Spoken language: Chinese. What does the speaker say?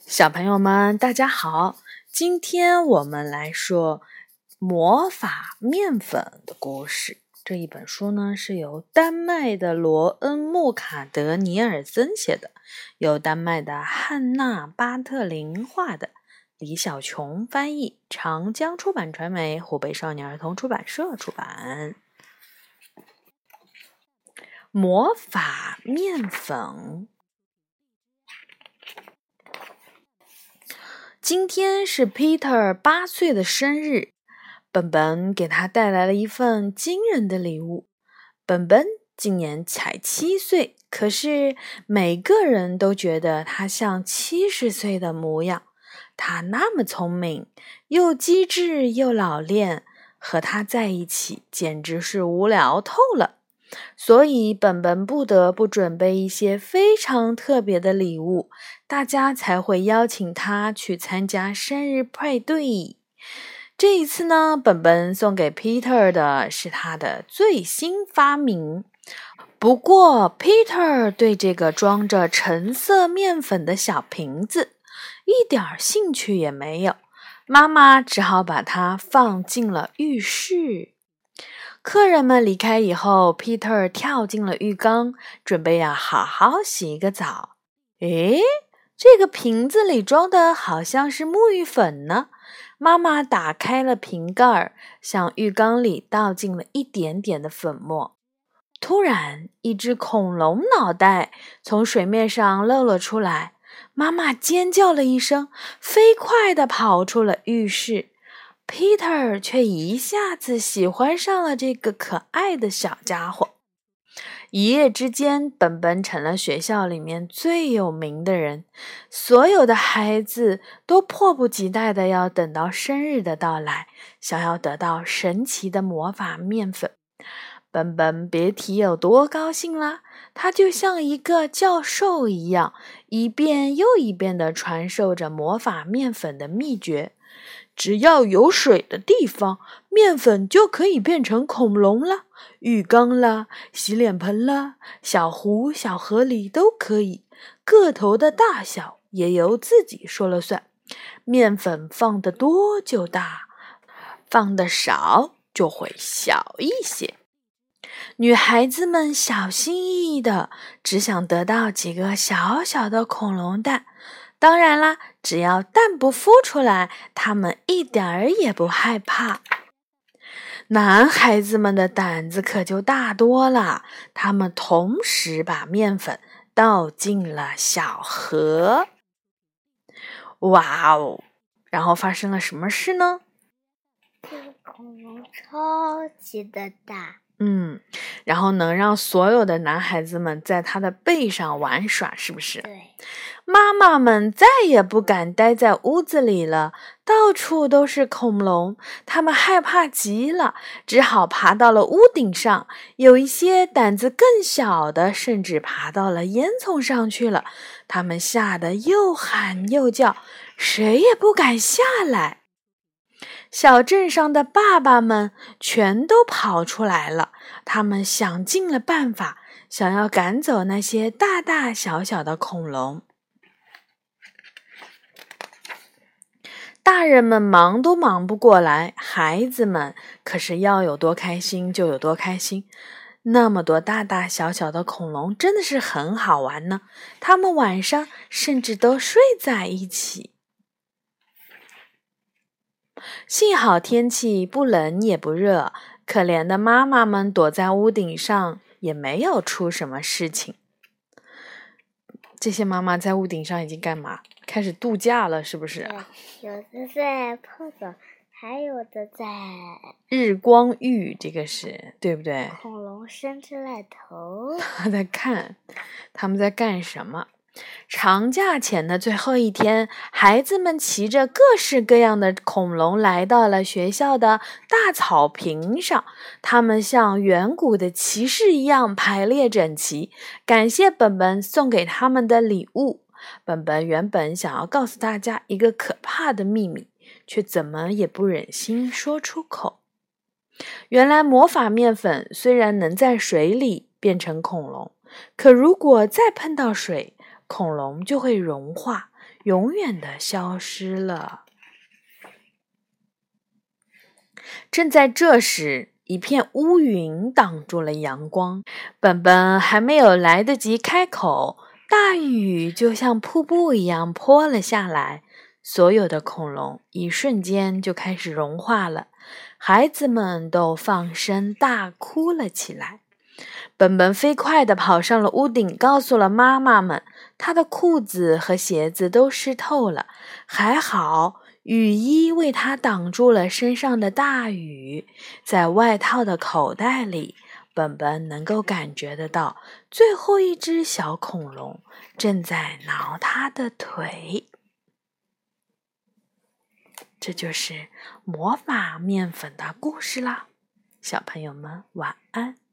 小朋友们，大家好！今天我们来说魔法面粉的故事。这一本书呢是由丹麦的罗恩·穆卡德·尼尔森写的，由丹麦的汉娜·巴特林画的，李小琼翻译，长江出版传媒湖北少年儿童出版社出版。魔法面粉。今天是 Peter 八岁的生日，本本给他带来了一份惊人的礼物。本本今年才七岁，可是每个人都觉得他像七十岁的模样。他那么聪明，又机智又老练，和他在一起简直是无聊透了。所以，本本不得不准备一些非常特别的礼物，大家才会邀请他去参加生日派对。这一次呢，本本送给 Peter 的是他的最新发明。不过，Peter 对这个装着橙色面粉的小瓶子一点兴趣也没有，妈妈只好把它放进了浴室。客人们离开以后，Peter 跳进了浴缸，准备要好好洗一个澡。诶，这个瓶子里装的好像是沐浴粉呢。妈妈打开了瓶盖，向浴缸里倒进了一点点的粉末。突然，一只恐龙脑袋从水面上露了出来。妈妈尖叫了一声，飞快地跑出了浴室。Peter 却一下子喜欢上了这个可爱的小家伙。一夜之间，本本成了学校里面最有名的人，所有的孩子都迫不及待的要等到生日的到来，想要得到神奇的魔法面粉。本本别提有多高兴了，他就像一个教授一样，一遍又一遍的传授着魔法面粉的秘诀。只要有水的地方，面粉就可以变成恐龙了。浴缸啦，洗脸盆啦，小湖、小河里都可以。个头的大小也由自己说了算。面粉放得多就大，放的少就会小一些。女孩子们小心翼翼的，只想得到几个小小的恐龙蛋。当然啦，只要蛋不孵出来，他们一点儿也不害怕。男孩子们的胆子可就大多了，他们同时把面粉倒进了小河。哇哦！然后发生了什么事呢？这个恐龙超级的大。嗯，然后能让所有的男孩子们在他的背上玩耍，是不是？对。妈妈们再也不敢待在屋子里了，到处都是恐龙，他们害怕极了，只好爬到了屋顶上。有一些胆子更小的，甚至爬到了烟囱上去了。他们吓得又喊又叫，谁也不敢下来。小镇上的爸爸们全都跑出来了，他们想尽了办法，想要赶走那些大大小小的恐龙。大人们忙都忙不过来，孩子们可是要有多开心就有多开心。那么多大大小小的恐龙真的是很好玩呢。他们晚上甚至都睡在一起。幸好天气不冷也不热，可怜的妈妈们躲在屋顶上也没有出什么事情。这些妈妈在屋顶上已经干嘛？开始度假了，是不是？有的在泡澡，还有的在日光浴，这个是对不对？恐龙伸出来头，他在看他们在干什么。长假前的最后一天，孩子们骑着各式各样的恐龙来到了学校的大草坪上。他们像远古的骑士一样排列整齐，感谢本本送给他们的礼物。本本原本想要告诉大家一个可怕的秘密，却怎么也不忍心说出口。原来魔法面粉虽然能在水里变成恐龙，可如果再碰到水，恐龙就会融化，永远的消失了。正在这时，一片乌云挡住了阳光，本本还没有来得及开口，大雨就像瀑布一样泼了下来。所有的恐龙一瞬间就开始融化了，孩子们都放声大哭了起来。本本飞快地跑上了屋顶，告诉了妈妈们，他的裤子和鞋子都湿透了，还好雨衣为他挡住了身上的大雨。在外套的口袋里，本本能够感觉得到，最后一只小恐龙正在挠他的腿。这就是魔法面粉的故事啦，小朋友们晚安。